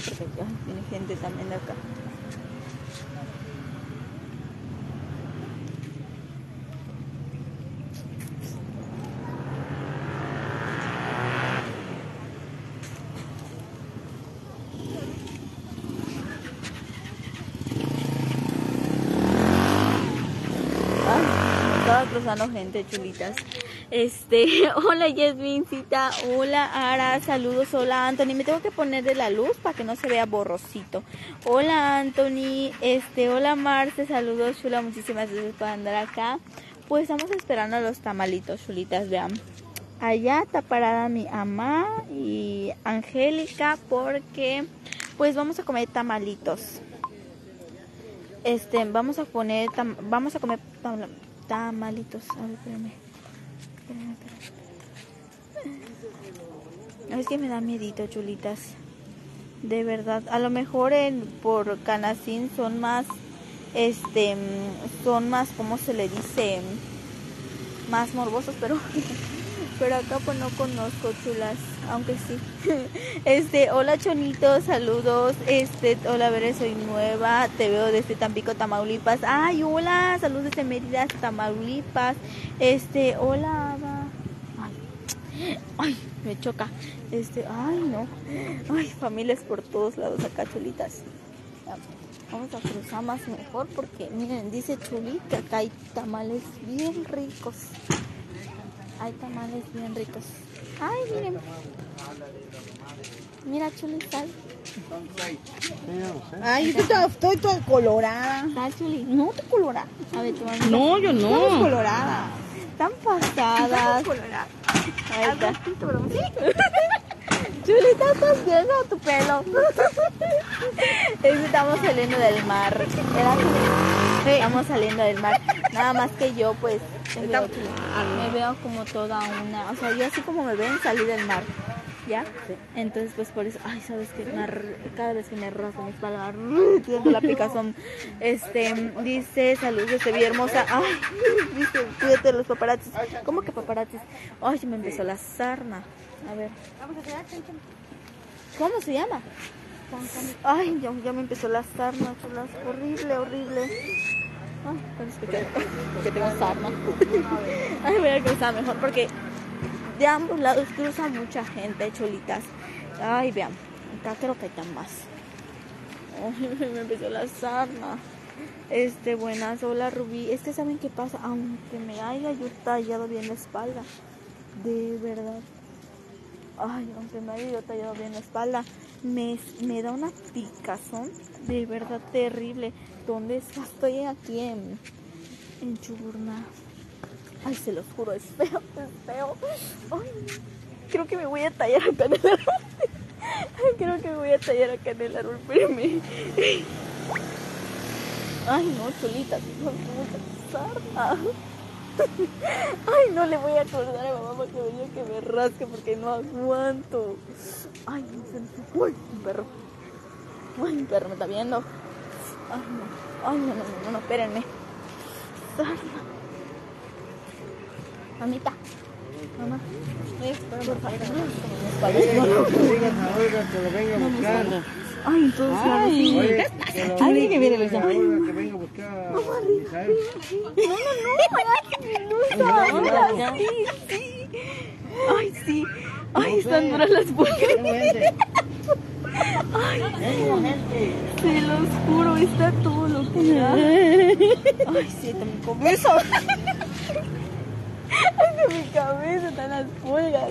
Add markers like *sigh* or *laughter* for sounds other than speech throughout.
porque ay, viene gente también de acá. Estaba cruzando gente, chulitas. Este, *laughs* hola Yasmincita, hola Ara, saludos, hola Anthony. Me tengo que poner de la luz para que no se vea borrosito. Hola Anthony, este, hola Marce, saludos, chula, muchísimas gracias por andar acá. Pues estamos esperando a los tamalitos, chulitas, vean. Allá está parada mi mamá y Angélica porque pues vamos a comer tamalitos. Este, vamos a poner, tam- vamos a comer tam- tamalitos. A ver, espérame. Espérame. Es que me da miedito, chulitas. De verdad. A lo mejor en, por Canacín son más, este, mm, son más, ¿cómo se le dice? Más morbosos, pero, *laughs* pero acá pues no conozco, chulas. Aunque sí. *laughs* Este, hola Chonito, saludos. Este, hola, Veré, soy nueva. Te veo desde Tampico, Tamaulipas. Ay, hola, saludos desde Mérida, Tamaulipas. Este, hola. Ay, me choca. Este, ay, no. Ay, familias por todos lados acá, chulitas. Vamos a cruzar más mejor porque, miren, dice Chuli que acá hay tamales bien ricos. Hay tamales bien ricos. Ay, miren. Mira, Chuli, sal. Ay, yo estoy, estoy toda colorada. Sal, Chuli. No te colora. A ver, a No, yo Estamos no. coloradas. Están pasadas. Ahí está. *laughs* Chulita, estás viendo tu pelo. *laughs* Estamos saliendo del mar. ¿Verdad, Chuli? Estamos saliendo del mar. Nada más que yo, pues, me veo, me veo como toda una. O sea, yo así como me ven, salí del mar. ¿Ya? Entonces, pues por eso, ay, sabes que cada vez que me rasgo mi espalda, tengo la picazón. Este, dice, saludos desde Villa Hermosa. Ay, *laughs* dice, cuídate de los paparazzis. ¿Cómo que paparazzis? Ay, me empezó la sarna. A ver. ¿Cómo se llama? Ay, ya, ya me empezó la sarna, chulas. Horrible, horrible. Ay, pero es que, *laughs* que tengo sarna. Ay, voy a cruzar mejor porque de ambos lados cruza mucha gente, cholitas. Ay, vean, acá creo que tan más. Ay, *laughs* me empezó la sarna. Este, buenas, hola Rubí. Es que saben qué pasa, aunque me haya yo tallado bien la espalda, de verdad. Ay, aunque me haya yo tallado bien la espalda, me, me da una picazón de verdad terrible. ¿Dónde está? Estoy aquí en, en Chuburná. Ay, se los juro, es feo, es feo. Ay, creo que me voy a tallar acá en el árbol. Ay, creo que me voy a tallar acá en el árbol, espérame. Ay, no, tengo mucha sarna. Ay, no le voy a acordar a mamá para que me que me rasque porque no aguanto. Ay, no me Uy, un perro. Ay, un perro me está viendo. Ay, no. Ay, no, no, no, no, no, espérenme. Sarna. Mamita. Mamá. Voy a esperar por favor. Oiga, que lo venga a buscar. Ay, entonces Ay. Oye, que lo Ay, que viene Luisa. Venga a buscar. No, no, no, sí, sí. Ay, sí. Ay, están duras las pulgas. Ay, se los juro, está todo lo que da. Ay, sí, está mi cabeza. Cabeza están las pulgas. *laughs*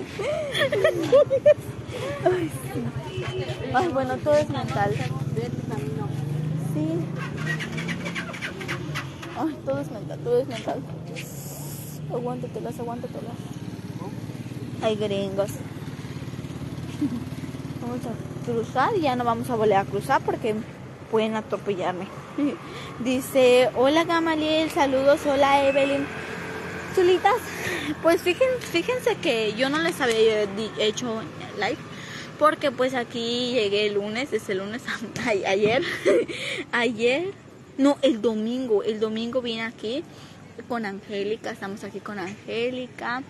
Ay, bueno, todo es mental. Sí. Ay, todo es mental, todo es mental. Aguántatelas, aguántatelas. Ay, gringos. *laughs* Vamos a cruzar y ya no vamos a volver a cruzar porque pueden atropellarme. *laughs* Dice, hola Gamaliel, saludos, hola Evelyn. Chulitas, pues fíjense, fíjense que yo no les había hecho live porque pues aquí llegué el lunes, desde el lunes *laughs* ayer, *laughs* ayer, no, el domingo, el domingo vine aquí con Angélica, estamos aquí con Angélica.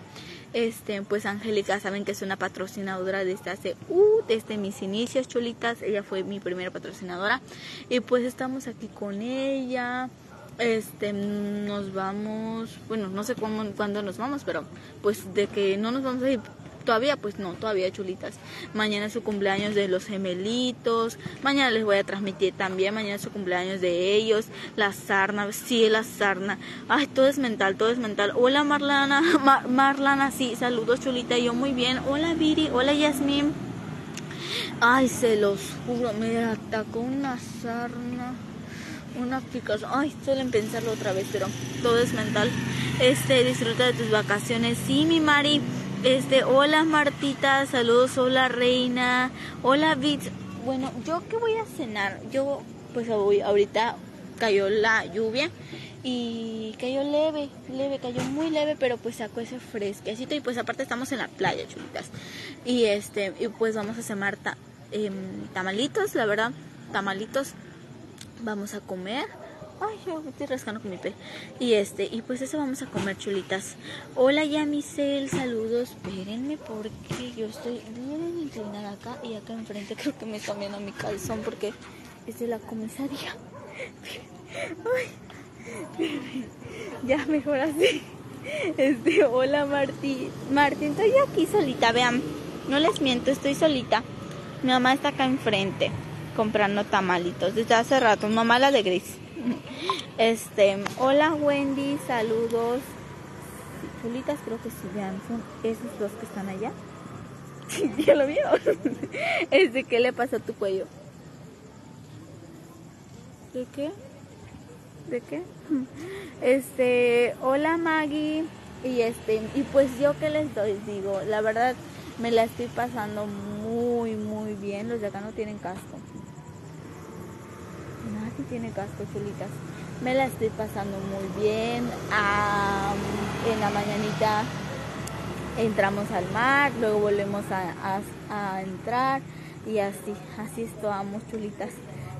Este, pues Angélica, saben que es una patrocinadora desde hace, uh, desde mis inicios, chulitas. Ella fue mi primera patrocinadora. Y pues estamos aquí con ella. Este, nos vamos, bueno, no sé cuándo nos vamos, pero pues de que no nos vamos a ir todavía, pues no, todavía chulitas. Mañana es su cumpleaños de los gemelitos. Mañana les voy a transmitir también. Mañana es su cumpleaños de ellos. La sarna, sí, la sarna. Ay, todo es mental, todo es mental. Hola Marlana, *laughs* Marlana, sí, saludos chulita. Yo muy bien. Hola Viri, hola Yasmin. Ay, se los juro, me atacó una sarna una picazón. Ay, suelen pensarlo otra vez, pero todo es mental. Este, disfruta de tus vacaciones. Sí, mi Mari. Este, hola Martita, saludos, hola Reina, hola Bits. Bueno, yo qué voy a cenar? Yo pues hoy, ahorita cayó la lluvia y cayó leve, leve, cayó muy leve, pero pues sacó ese fresquecito y pues aparte estamos en la playa, chulitas. Y este, y pues vamos a cenar em, tamalitos, la verdad, tamalitos. Vamos a comer Ay, yo me estoy rascando con mi pe. Y este, y pues eso vamos a comer chulitas. Hola Yamisel, saludos. Espérenme porque yo estoy bien inclinada acá y acá enfrente creo que me están viendo mi calzón porque es de la comisaría. *laughs* Ay, ya mejor así. Este, hola Martín. Martín, estoy aquí solita, vean. No les miento, estoy solita. Mi mamá está acá enfrente comprando tamalitos desde hace rato. Mamá la de gris. *laughs* Este, hola Wendy, saludos. Chulitas, creo que sí, vean, son esos dos que están allá. *laughs* ya lo vieron. *laughs* Este, ¿qué le pasa a tu cuello? ¿De qué? ¿De qué? Este, hola Maggie. Y este, y pues yo que les doy, digo, la verdad me la estoy pasando muy, muy bien. Los de acá no tienen casco tiene casco, chulitas. Me la estoy pasando muy bien. en la mañanita entramos al mar, luego volvemos a, entrar y así, así estamos, chulitas.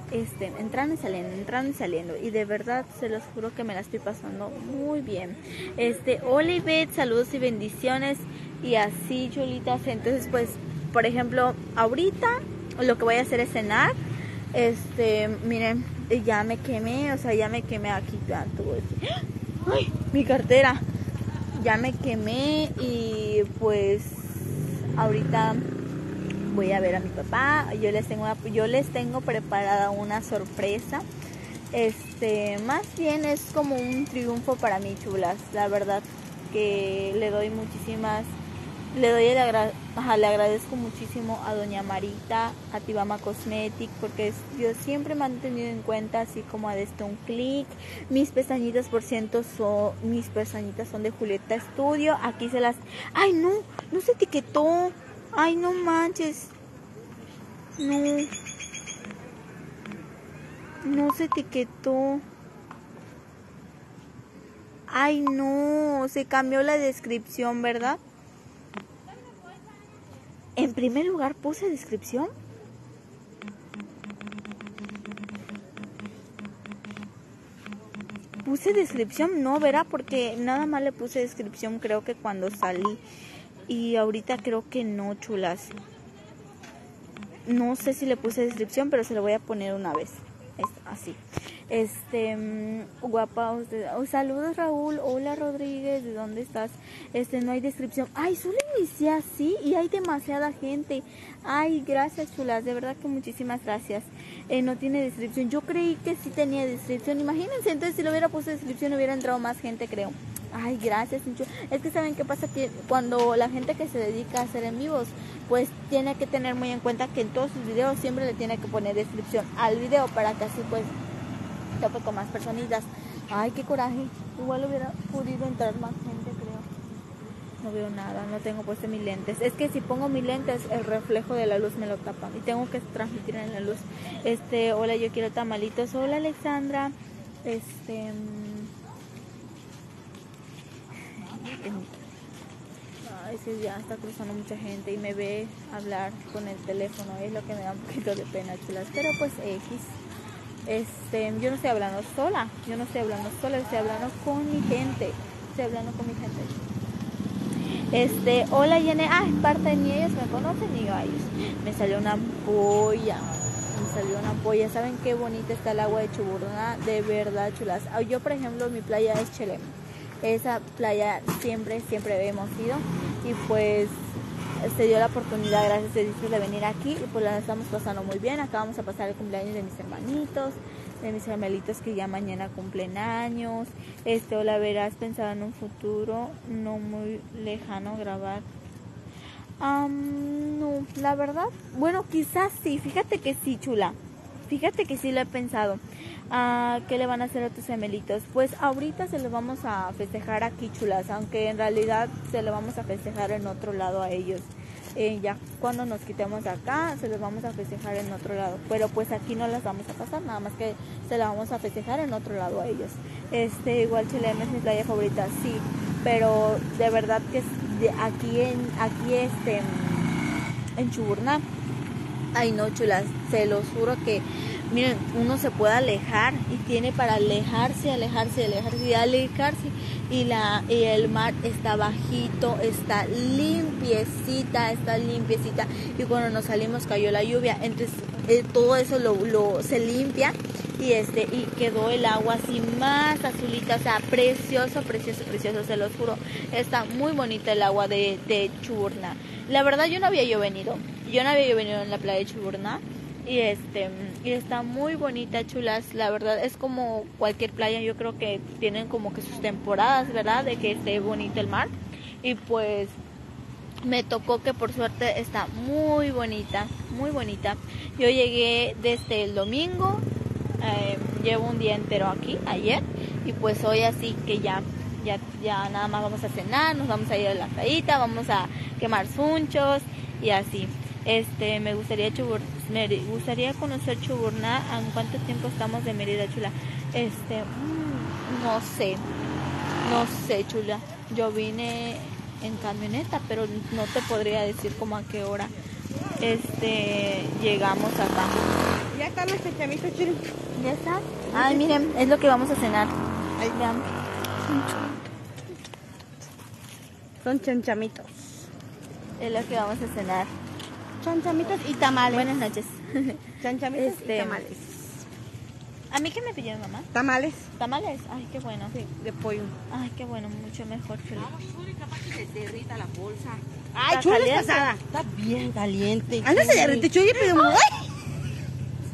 Este, entrando y saliendo, entrando y saliendo. Y de verdad se los juro que me la estoy pasando muy bien. Este, Olivet, saludos y bendiciones. Y así, chulitas. Entonces, pues, por ejemplo, ahorita lo que voy a hacer es cenar. Este, miren, ya me quemé, o sea, ya me quemé aquí tanto. ¡Ay! Mi cartera. Ya me quemé y pues ahorita voy a ver a mi papá. Yo les tengo yo les tengo preparada una sorpresa. Este, más bien es como un triunfo para mí, chulas. La verdad que le doy muchísimas le doy el le agradezco muchísimo a doña Marita, a Tibama Cosmetic, porque yo siempre me han tenido en cuenta, así como a desde un clic. Mis pestañitas, por ciento, son, mis pestañitas son de Julieta Studio. Aquí se las... ¡Ay, no! No se etiquetó. ¡Ay, no manches! No. No se etiquetó. Ay, no. Se cambió la descripción, ¿verdad? En primer lugar puse descripción. Puse descripción, no, verá, porque nada más le puse descripción creo que cuando salí. Y ahorita creo que no, chulas. No sé si le puse descripción, pero se lo voy a poner una vez. así. Este, mm, guapa, oh, saludos Raúl, hola Rodríguez, ¿de dónde estás? Este, no hay descripción. Ay, solo inicié así y hay demasiada gente. Ay, gracias chulas, de verdad que muchísimas gracias. Eh, no tiene descripción. Yo creí que sí tenía descripción. Imagínense, entonces si lo hubiera puesto descripción hubiera entrado más gente, creo. Ay, gracias. Es que saben qué pasa que cuando la gente que se dedica a hacer en vivos, pues tiene que tener muy en cuenta que en todos sus videos siempre le tiene que poner descripción al video para que así pues tope con más personitas. Ay, qué coraje. Igual hubiera podido entrar más gente. No veo nada, no tengo puesto mis lentes. Es que si pongo mis lentes, el reflejo de la luz me lo tapa. Y tengo que transmitir en la luz. Este, hola, yo quiero tamalitos. Hola, Alexandra. Este. Ay, sí, ya está cruzando mucha gente y me ve hablar con el teléfono. Es lo que me da un poquito de pena, chulas. Pero pues X. Este, yo no estoy hablando sola, yo no estoy hablando sola, estoy hablando con mi gente, estoy hablando con mi gente. Este, hola Yene, ah, parte mí, ellos me conocen y yo a ellos. Me salió una ampolla, me salió una ampolla. ¿Saben qué bonita está el agua de Chuburná? De verdad, chulas. Ah, Yo, por ejemplo, mi playa es Chelem. Esa playa siempre, siempre hemos ido y pues se dio la oportunidad, gracias a Dios, de venir aquí y pues la estamos pasando muy bien. Acá vamos a pasar el cumpleaños de mis hermanitos, de mis gemelitos que ya mañana cumplen años. Este, hola, verás, pensaba en un futuro no muy lejano grabar. Am, no, la verdad, bueno, quizás sí, fíjate que sí, chula. Fíjate que sí lo he pensado. Ah, ¿Qué le van a hacer a tus gemelitos? Pues ahorita se los vamos a festejar aquí, chulas, aunque en realidad se lo vamos a festejar en otro lado a ellos. Eh, ya cuando nos quitemos de acá, se los vamos a festejar en otro lado. Pero pues aquí no las vamos a pasar, nada más que se la vamos a festejar en otro lado a ellos. Este, igual Chileme es mi playa favorita, sí, pero de verdad que aquí en, aquí este, en Chuburná, Ay, no, chulas, se los juro que, miren, uno se puede alejar y tiene para alejarse, alejarse, alejarse y alejarse. Y, la, y el mar está bajito, está limpiecita, está limpiecita. Y cuando nos salimos cayó la lluvia, entonces eh, todo eso lo, lo, se limpia y este y quedó el agua así más azulita, o sea, precioso, precioso, precioso, se los juro. Está muy bonita el agua de, de Chuburná. La verdad yo no había yo venido, yo no había yo venido en la playa de Chuburná y este y está muy bonita, chulas, la verdad es como cualquier playa, yo creo que tienen como que sus temporadas, ¿verdad? De que esté bonito el mar y pues me tocó que por suerte está muy bonita, muy bonita. Yo llegué desde el domingo, eh, llevo un día entero aquí, ayer, y pues hoy así que ya, ya, ya nada más vamos a cenar, nos vamos a ir a la playita, vamos a quemar sunchos y así. Este, me gustaría Chubur, me gustaría conocer Chuburná. ¿En cuánto tiempo estamos de Mérida, chula? Este, mm, no sé, no sé, chula. Yo vine en camioneta, pero no te podría decir como a qué hora este llegamos acá. Ya están los chachamitos, chile. ¿Ya está? Ay, miren, es lo que vamos a cenar. Ahí Vean. Son chanchamitos. Es lo que vamos a cenar. Chanchamitos y tamales. Buenas noches. Chanchamitos Este- y tamales. ¿A mí qué me pidieron, mamá? Tamales. ¿Tamales? Ay, qué bueno. Sí, de pollo. Ay, qué bueno, mucho mejor. chula. Ay, Está chula caliente. pasada. Está bien caliente. Anda, se derrite, chuy, pero... ¡Ay!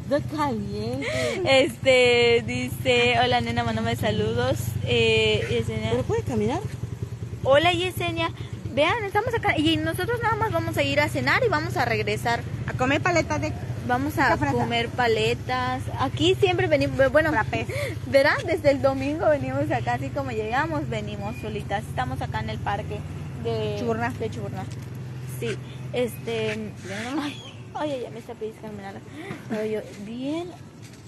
Está caliente. Este, dice, hola nena, mándame saludos. Eh, Yesenia. ¿Pero puede caminar? Hola Yesenia. Vean, estamos acá y nosotros nada más vamos a ir a cenar y vamos a regresar. A comer paletas de... Vamos a comer paletas. Aquí siempre venimos, bueno, Frappés. *laughs* verán, desde el domingo venimos acá, así como llegamos, venimos solitas. Estamos acá en el parque de Chuburná. De Chuburná. Sí, este, ay, ay, ya me está pellizcando. Pero yo bien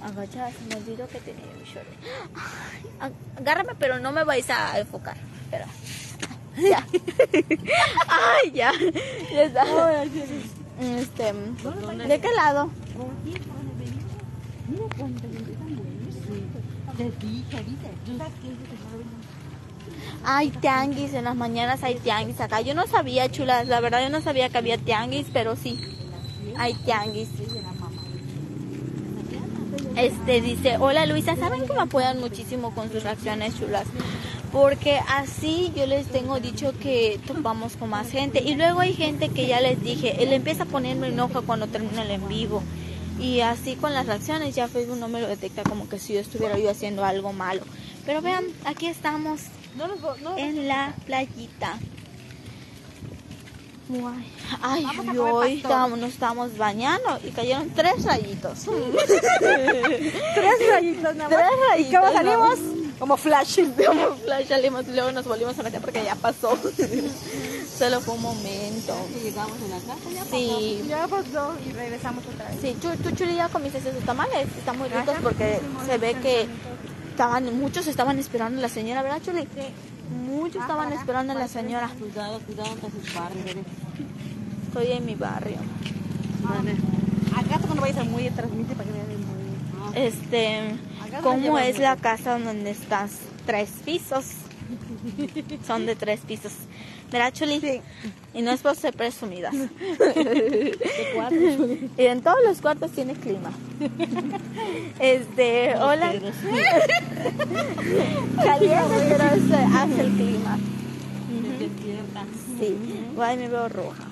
agachada, se me olvidó que tenía mi short. Agárrame, pero no me vais a enfocar. Pero, ya. ay, ya, ya está. Este, ¿de qué lado? Hay tianguis, en las mañanas hay tianguis acá. Yo no sabía, chulas, la verdad yo no sabía que había tianguis, pero sí, hay tianguis. Este dice, hola Luisa, ¿saben que me apoyan muchísimo con sus reacciones chulas? Porque así yo les tengo dicho que topamos con más gente. Y luego hay gente que ya les dije, él empieza a ponerme enojo cuando termina el en vivo. Y así con las reacciones ya Facebook no me lo detecta como que si yo estuviera yo haciendo algo malo. Pero vean, aquí estamos No en la playita. Guay. Ay, Vamos y hoy estábamos, nos estábamos bañando y cayeron tres rayitos. *laughs* *laughs* Tres rayitos nada Tres más. ¿Y rayitos, cómo ¿no? salimos? Como flashes. *laughs* Como flash salimos y luego nos volvimos a meter porque ya pasó. *laughs* Solo fue un momento. Llegamos en la casa ya. Sí. Ya pasó y regresamos otra vez. Sí, tú, tú Chuli, ya comiste esos tamales. Están muy ricos porque se ve que estaban, muchos estaban esperando a la señora, ¿verdad, Chuli? Muchos estaban esperando a la señora. Cuidado, cuidado con sus barrios. Estoy en mi barrio. Acá cuando vayas al muelle transmite para que vean el muelle. Este, ¿cómo es la casa donde estás? Tres pisos. Son de tres pisos. ¿Verdad, Chuli? Sí. Y no es por ser presumidas. *laughs* De cuatro. Y en todos los cuartos tiene clima. Este, hola. Pero sí. Caliente, pero se hace el clima. Sí, ay, me veo roja.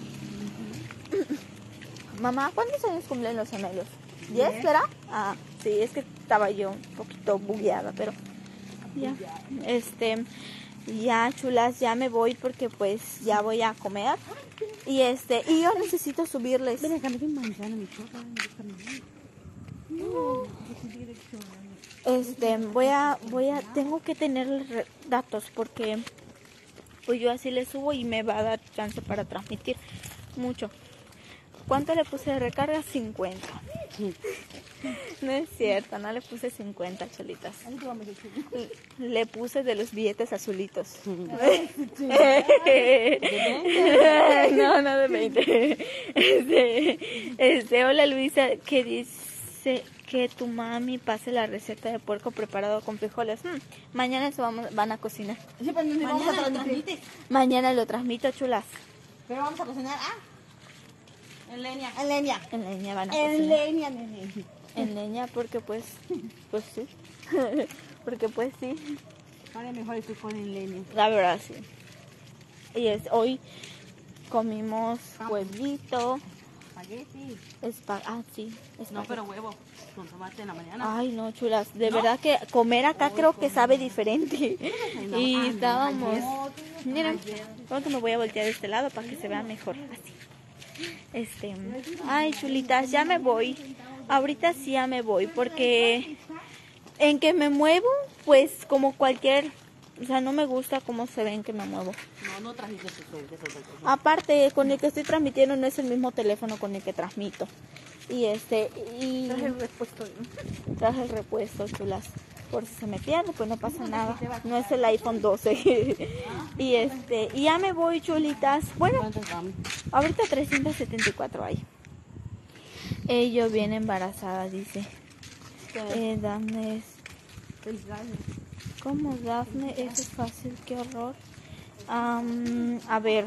Mamá, ¿cuántos años cumplen los gemelos? ¿Diez, será? Ah, sí, es que estaba yo un poquito bugueada, pero ya. Este, ya, chulas, ya me voy porque pues ya voy a comer. Y este, y yo necesito subirles. Ven acá, manzana, mi. Este, voy a, voy a, tengo que tener datos porque pues yo así le subo y me va a dar chance para transmitir mucho. ¿Cuánto le puse de recarga? 50. No es cierto, no le puse 50 cholitas. Le puse de los billetes azulitos. *laughs* no, no de 20. Este, este, hola Luisa, que dice que tu mami pase la receta de puerco preparado con frijoles. Hmm, mañana eso vamos, van a cocinar. Sí, pero no vamos a Mañana lo. Mañana lo transmito, chulas. Pero vamos a cocinar. Ah, En leña. en leña. En leña van a En cocinar. leña, nene. En leña porque pues, pues sí. *laughs* porque pues sí. Vale, mejor con en leña. La verdad sí. Y es hoy comimos huevito, Espagueti. espa ah sí, No, espagueti. pero huevo. Con tomate en la mañana. Ay, no, chulas. De verdad que comer acá creo que sabe diferente. no. Y Ah, no, estábamos. ayer. Miren, creo que me voy a voltear de este lado para que se vea mejor. Así. Este. Ay, chulitas, ya me voy. Ahorita sí ya me voy porque en que me muevo, pues como cualquier. O sea, no me gusta cómo se ven que me muevo. No, no Aparte, con el que estoy transmitiendo no es el mismo teléfono con el que transmito. Y este, y Traje el repuesto. traje el repuesto, chulas. Por si se me pierde, pues no pasa nada. No es el iPhone 12. *laughs* y este, y ya me voy, chulitas. Bueno, ahorita 374 hay. Ella viene embarazada, dice. Eh, Dafne es... ¿Cómo Dafne? Eso es fácil, qué horror. Am, a ver,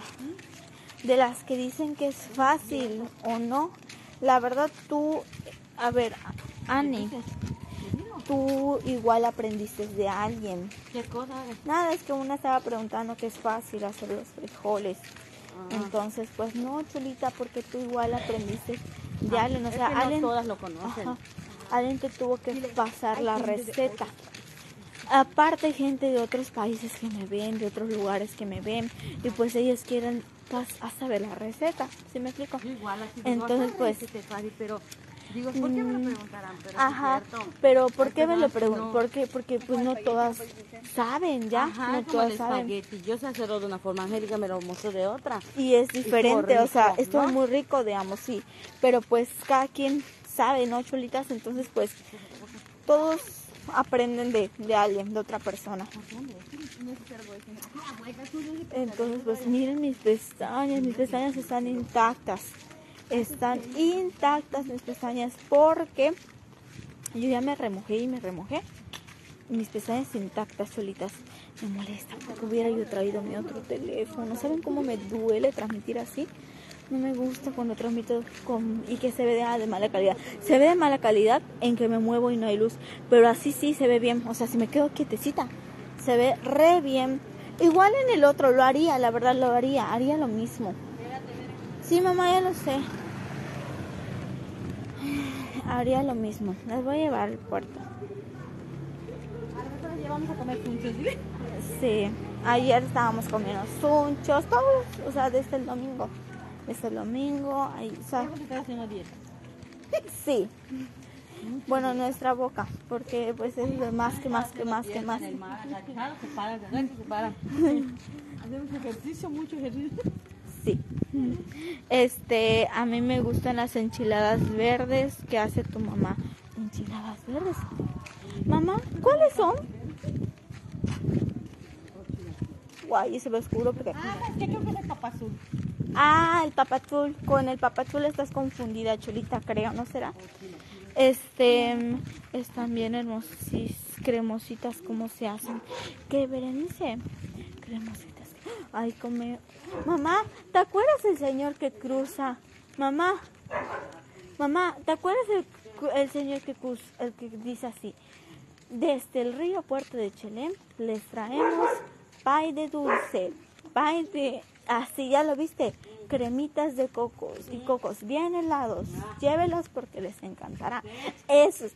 de las que dicen que es fácil o no, la verdad tú, a ver, Ani, tú igual aprendiste de alguien. ¿Qué cosa? Nada, es que una estaba preguntando que es fácil hacer los frijoles. Entonces, pues no, chulita, porque tú igual aprendiste de alguien. O Es sea, no alguien, todas lo conocen. Ajá. alguien te tuvo que pasar la receta. Aparte, gente de otros países que me ven, de otros lugares que me ven, y pues ellos quieren a saber la receta. ¿Sí me explico? Igual así Entonces, pues- "Ay, que te fácil", pero digo, ¿por qué me lo preguntarán? Pero es Ajá, cierto. pero ¿por qué me lo preguntan? no- Porque, porque pues no todas saben ya, Ajá, no como todas el saben. espagueti. Yo sé hacerlo de una forma, Angélica me lo mostró de otra. Y es diferente, o sea, rico, estuvo ¿no? muy rico, digamos, sí. Pero pues cada quien sabe, ¿no, chulitas? Entonces, pues todos aprenden de, de alguien, de otra persona. Entonces, pues miren mis pestañas, mis pestañas están intactas. Están intactas mis pestañas porque yo ya me remojé y me remojé. Mis pestañas intactas, solitas. Me molesta porque hubiera yo traído mi otro teléfono. ¿Saben cómo me duele transmitir así? No me gusta cuando transmito con, y que se ve de, ah, de mala calidad. Se ve de mala calidad en que me muevo y no hay luz. Pero así sí se ve bien. O sea, si me quedo quietecita, se ve re bien. Igual en el otro lo haría, la verdad lo haría. Haría lo mismo. Sí, mamá, ya lo sé. Haría lo mismo. Las voy a llevar al puerto. Nosotros llevamos a comer juntos, ¿sí? Sí, ayer estábamos comiendo sunchos, todos, o sea, desde el domingo. Desde el domingo, ahí, o sea, haciendo dieta. *laughs* sí. Bueno, nuestra boca, porque pues es de más que más que más que más. *laughs* Hacemos ejercicio, mucho ejercicio. Sí. Este, a mí me gustan las enchiladas verdes que hace tu mamá. Enchiladas verdes. Mamá, ¿cuáles son? Guay, se ve oscuro porque... Ah, es que creo que es el papá azul. Ah, el papazul. Con el papazul estás confundida, chulita, creo, ¿no será? Este, es también hermosis, cremositas, ¿cómo se hacen? ¿Qué, Berenice? Cremositas. Ay, come. Mamá, ¿te acuerdas el señor que cruza? Mamá, mamá, ¿te acuerdas el, el señor que cruza, el que dice así? Desde el río Puerto de Chelem les traemos pay de dulce, pay de... Así, ya lo viste, cremitas de cocos y cocos bien helados. Llévelos porque les encantará. Eso.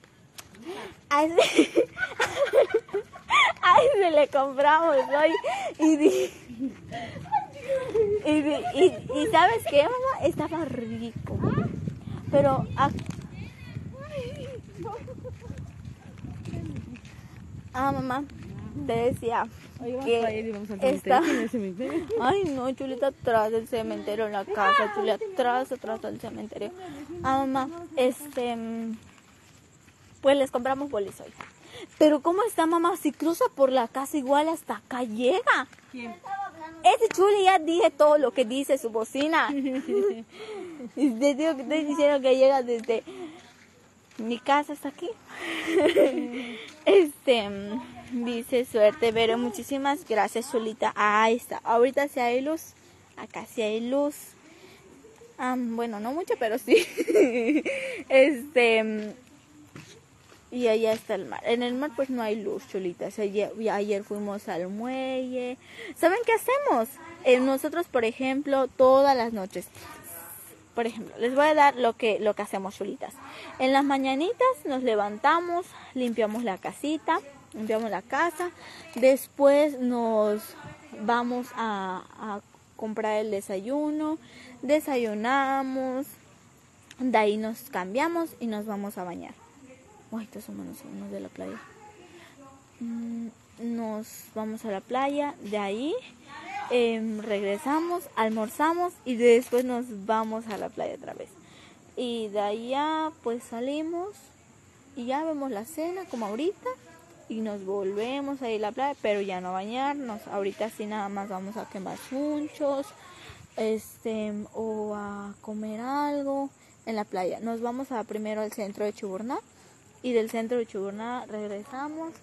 A ese, a ese le compramos hoy y, di- y, di- y, y ¿sabes qué, mamá? Estaba rico. Pero a- Ah, mamá, te decía que para allá y vamos al está- cementerio. ¿Tiene cementerio? *laughs* Ay, no, chulita, atrás del cementerio en la casa, chulita, atrás, atrás del cementerio. Ah, mamá, este, pues les compramos bolis hoy. Pero ¿cómo está, mamá? Si cruza por la casa igual hasta acá llega. ¿Quién? Ese chuli ya dije todo lo que dice su bocina. Te que que llega desde mi casa hasta aquí. Este dice suerte, pero muchísimas gracias, Chulita. Ahí está. Ahorita sí hay luz. Acá sí hay luz. Ah, bueno, no mucho, pero sí. *laughs* Este y allá está el mar. En el mar pues no hay luz, chulitas. Ayer, fuimos al muelle. ¿Saben qué hacemos? Eh, nosotros, por ejemplo, todas las noches. Por ejemplo, les voy a dar lo que, lo que hacemos, chulitas. En las mañanitas nos levantamos, limpiamos la casita, limpiamos la casa. Después nos vamos a comprar el desayuno. Desayunamos. De ahí nos cambiamos y nos vamos a bañar. Uy, estos son manos unos de la playa. Mm, Nos vamos a la playa, de ahí em, regresamos, almorzamos y después nos vamos a la playa otra vez. Y de allá pues salimos y ya vemos la cena como ahorita y nos volvemos a ir a la playa, pero ya no bañarnos. Ahorita sí nada más vamos a quemar muchos este o a comer algo en la playa. Nos vamos a primero al centro de Chuburná y del centro de Chuburná regresamos,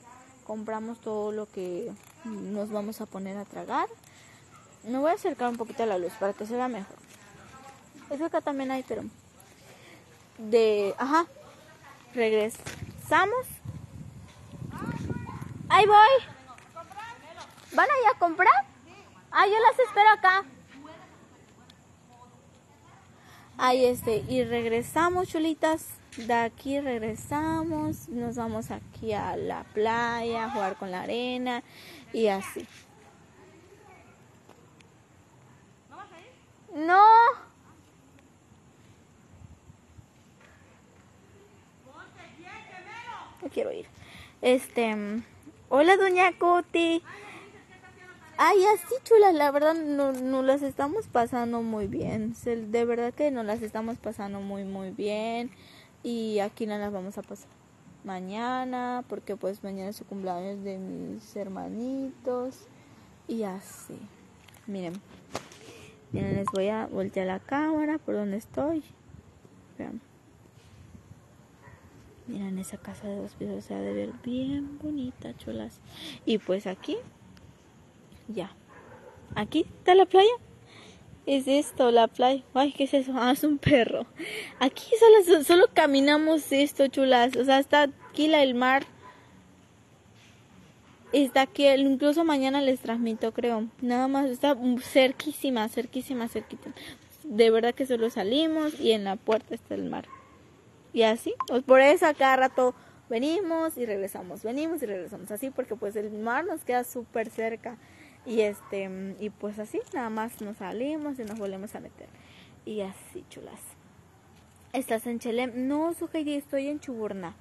compramos todo lo que nos vamos a poner a tragar. Me voy a acercar un poquito a la luz para que se vea mejor. Es que acá también hay, pero de, ajá, regresamos. Ahí voy. ¿Van a ir a comprar? Ah, yo las espero acá. Ahí este, y regresamos, chulitas. De aquí regresamos, nos vamos aquí a la playa, a jugar con la arena y así. No. No quiero ir. Este, hola doña Coti. Ay, así chulas, la verdad no, no las estamos pasando muy bien. De verdad que nos las estamos pasando muy muy bien. Y aquí no las vamos a pasar mañana, porque pues mañana es su cumpleaños de mis hermanitos. Y así. Miren. Miren, les voy a voltear la cámara por donde estoy. Vean. Miren esa casa de dos pisos, se ha de ver bien bonita, chulas. Y pues aquí, ya. Aquí está la playa. Es esto, la playa. Ay, ¿qué es eso? Ah, es un perro. Aquí solo, solo caminamos esto, chulas. O sea, está aquí el mar. Está aquí, incluso mañana les transmito, creo. Nada más, está cerquísima, cerquísima, cerquita. De verdad que solo salimos y en la puerta está el mar. Y así, pues por eso a cada rato venimos y regresamos, venimos y regresamos. Así porque pues el mar nos queda súper cerca. Y este, y pues así, nada más nos salimos y nos volvemos a meter. Y así, chulas. ¿Estás en Chelem? No, Suheidi, estoy en Chuburna.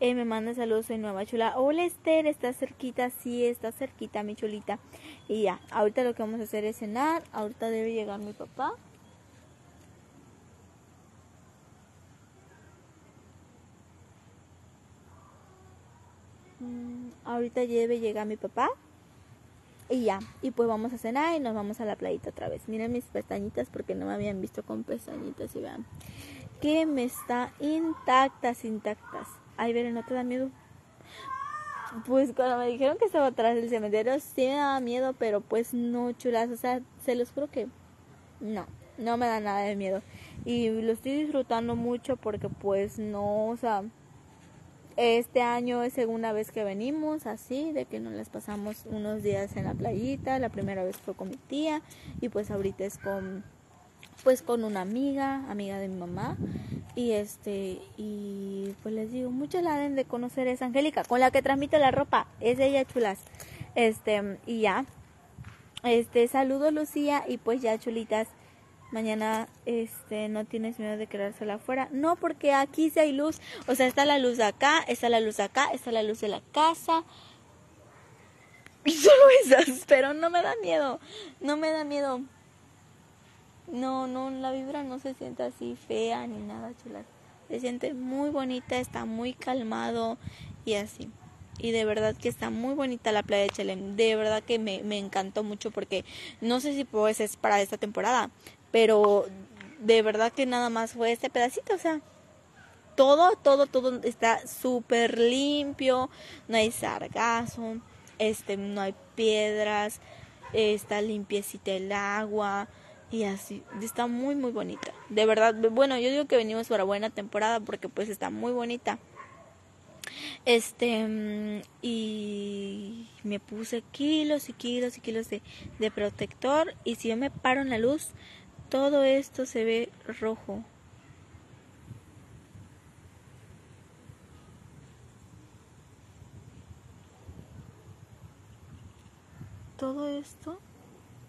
Eh, me manda saludos, soy nueva chula. Hola Esther, ¿estás cerquita? Sí, está cerquita, mi chulita. Y ya, ahorita lo que vamos a hacer es cenar. Ahorita debe llegar mi papá. Mm, ahorita debe llegar mi papá. Y ya, y pues vamos a cenar y nos vamos a la playita otra vez. Miren mis pestañitas porque no me habían visto con pestañitas y vean que me está intactas, intactas. Ay, ver, no te da miedo. pues cuando me dijeron que estaba atrás del cementerio sí me daba miedo, pero pues no, chulas, o sea, se los juro que no, no me da nada de miedo. Y lo estoy disfrutando mucho porque pues no, o sea, este año es segunda vez que venimos así, de que nos las pasamos unos días en la playita, la primera vez fue con mi tía y pues ahorita es con pues con una amiga, amiga de mi mamá y este y pues les digo, muchas la deben de conocer es Angélica, con la que transmite la ropa, es ella chulas. Este y ya. Este, saludos Lucía y pues ya chulitas mañana este no tienes miedo de quedársela afuera. No, porque aquí sí hay luz. O sea, está la luz de acá, está la luz de acá, está la luz de la casa. *laughs* Y solo esas, pero no me da miedo. No me da miedo. No, no, la vibra no se siente así fea ni nada, chulas. Se siente muy bonita, está muy calmado y así. Y de verdad que está muy bonita la playa de Chelem. De verdad que me, me encantó mucho porque no sé si pues es para esta temporada, pero de verdad que nada más fue este pedacito, o sea, todo, todo, todo está súper limpio, no hay sargazo, este, no hay piedras, está limpiecita el agua y así, está muy, muy bonita. De verdad, bueno, yo digo que venimos para buena temporada porque pues está muy bonita. Este, y me puse kilos y kilos y kilos de, de protector y si yo me paro en la luz, todo esto se ve rojo. Todo esto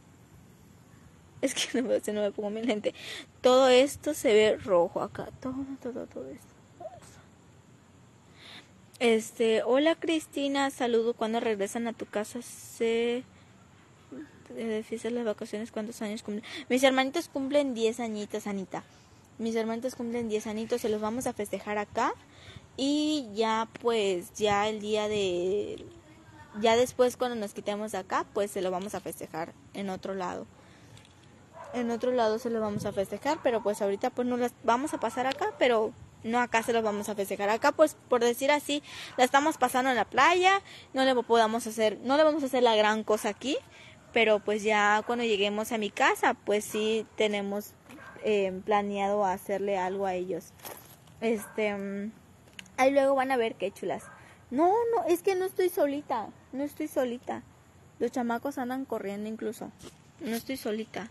*laughs* es que no, me pongo mi lente. Todo esto se ve rojo acá. Todo, todo, todo esto. Este, hola Cristina, saludo. Cuando regresan a tu casa? Se de las vacaciones, ¿cuántos años cumplen? Mis hermanitos cumplen 10 añitos, Anita. Mis hermanitos cumplen 10 añitos, se los vamos a festejar acá. Y ya pues, ya el día de... Ya después cuando nos quitemos de acá, pues se lo vamos a festejar en otro lado. En otro lado se lo vamos a festejar, pero pues ahorita pues no las vamos a pasar acá, pero no acá se los vamos a festejar. Acá pues por decir así, la estamos pasando en la playa, no le podamos hacer, no le vamos a hacer la gran cosa aquí, pero pues ya cuando lleguemos a mi casa, pues sí tenemos eh, planeado hacerle algo a ellos. Este, mm, ahí luego van a ver qué chulas. No, no, es que no estoy solita, no estoy solita. Los chamacos andan corriendo incluso. No estoy solita.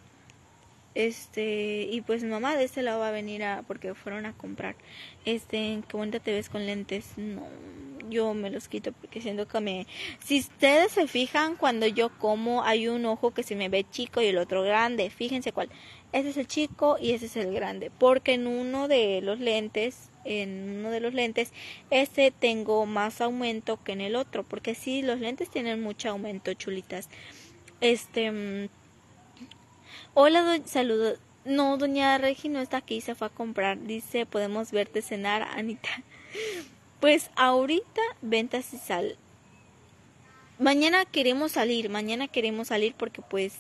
Este, y pues mamá de este lado va a venir a, porque fueron a comprar. Este, qué bonita te ves con lentes. No, yo me los quito porque siento que me... Si ustedes se fijan, cuando yo como hay un ojo que se me ve chico y el otro grande. Fíjense cuál. Ese es el chico y ese es el grande. Porque en uno de los lentes, en uno de los lentes, este tengo más aumento que en el otro. Porque sí, los lentes tienen mucho aumento, chulitas. Este... Hola, saludos. No, doña Regi no está aquí, se fue a comprar. Dice, podemos verte cenar, Anita. *laughs* Pues ahorita ventas y sal. Mañana queremos salir, mañana queremos salir porque pues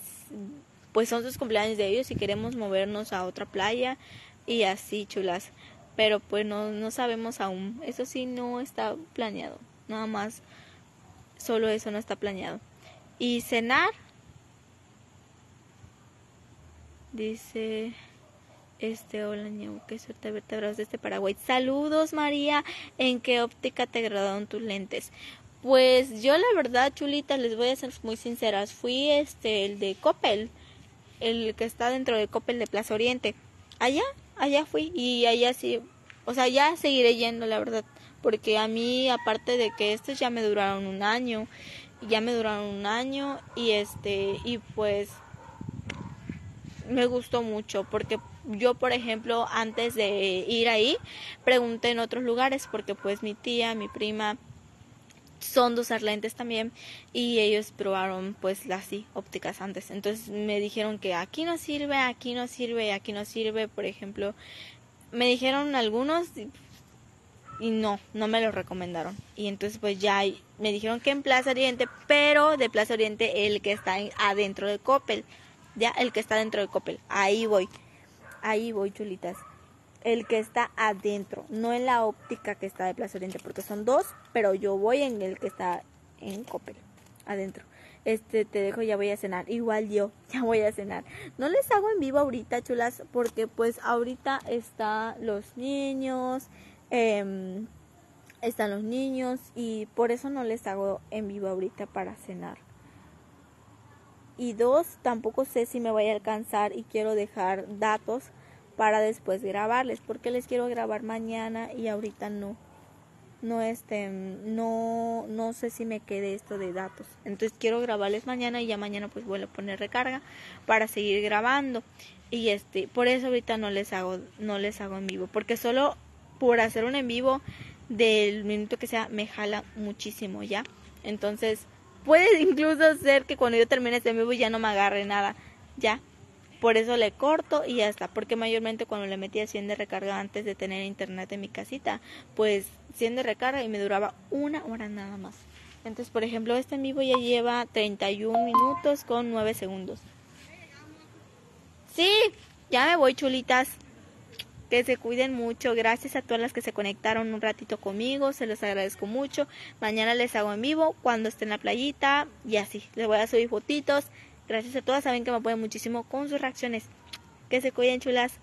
pues son sus cumpleaños de ellos y queremos movernos a otra playa y así chulas. Pero pues no, no sabemos aún. Eso sí no está planeado. Nada más. Solo eso no está planeado. Y cenar. Dice este, hola, qué suerte verte abrazos desde Paraguay. Saludos, María. ¿En qué óptica te agradaron tus lentes? Pues yo la verdad, chulita, les voy a ser muy sinceras. Fui este, el de Coppel, el que está dentro de Coppel de Plaza Oriente. Allá, allá fui y allá sí, o sea, ya seguiré yendo, la verdad. Porque a mí, aparte de que estos ya me duraron un año, ya me duraron un año y este, y pues me gustó mucho porque yo, por ejemplo, antes de ir ahí, pregunté en otros lugares porque pues mi tía, mi prima son dos lentes también y ellos probaron pues las sí, ópticas antes. Entonces me dijeron que aquí no sirve, aquí no sirve, aquí no sirve, por ejemplo. Me dijeron algunos y no, no me lo recomendaron. Y entonces pues ya me dijeron que en Plaza Oriente, pero de Plaza Oriente el que está adentro de Coppel, ya el que está dentro de Coppel, ahí voy ahí voy chulitas. el que está adentro, no en la óptica que está de Plaza Oriente, porque son dos, pero yo voy en el que está en Coppel, adentro. Este, te dejo, ya voy a cenar. Igual yo, *laughs* ya voy a cenar. No les hago en vivo ahorita, chulas, porque pues ahorita está los niños, em, están los niños y por eso no les hago en vivo ahorita para cenar. Y dos, tampoco sé si me voy a alcanzar y quiero dejar datos para después grabarles, porque les quiero grabar mañana y ahorita no. No este no no sé si me quede esto de datos. Entonces quiero grabarles mañana y ya mañana pues vuelvo a poner recarga para seguir grabando. Y este, por eso ahorita no les hago no les hago en vivo, porque solo por hacer un en vivo del minuto que sea me jala muchísimo, ¿ya? Entonces, puede incluso ser que cuando yo termine este vivo ya no me agarre nada, ¿ya? Por eso le corto y ya está, porque mayormente cuando le metía 100 de recarga antes de tener internet en mi casita, pues 100 de recarga y me duraba una hora nada más. Entonces, por ejemplo, este en vivo ya lleva 31 minutos con 9 segundos. Sí, ya me voy, chulitas. Que se cuiden mucho. Gracias a todas las que se conectaron un ratito conmigo. Se los agradezco mucho. Mañana les hago en vivo cuando esté en la playita. Y así. Les voy a subir fotitos. Gracias a todas. Saben que me apoyan muchísimo con sus reacciones. Que se cuiden, chulas.